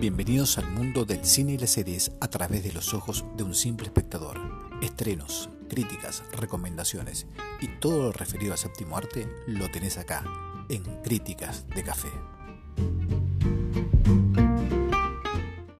Bienvenidos al mundo del cine y las series a través de los ojos de un simple espectador. Estrenos, críticas, recomendaciones y todo lo referido a séptimo arte lo tenés acá, en Críticas de Café.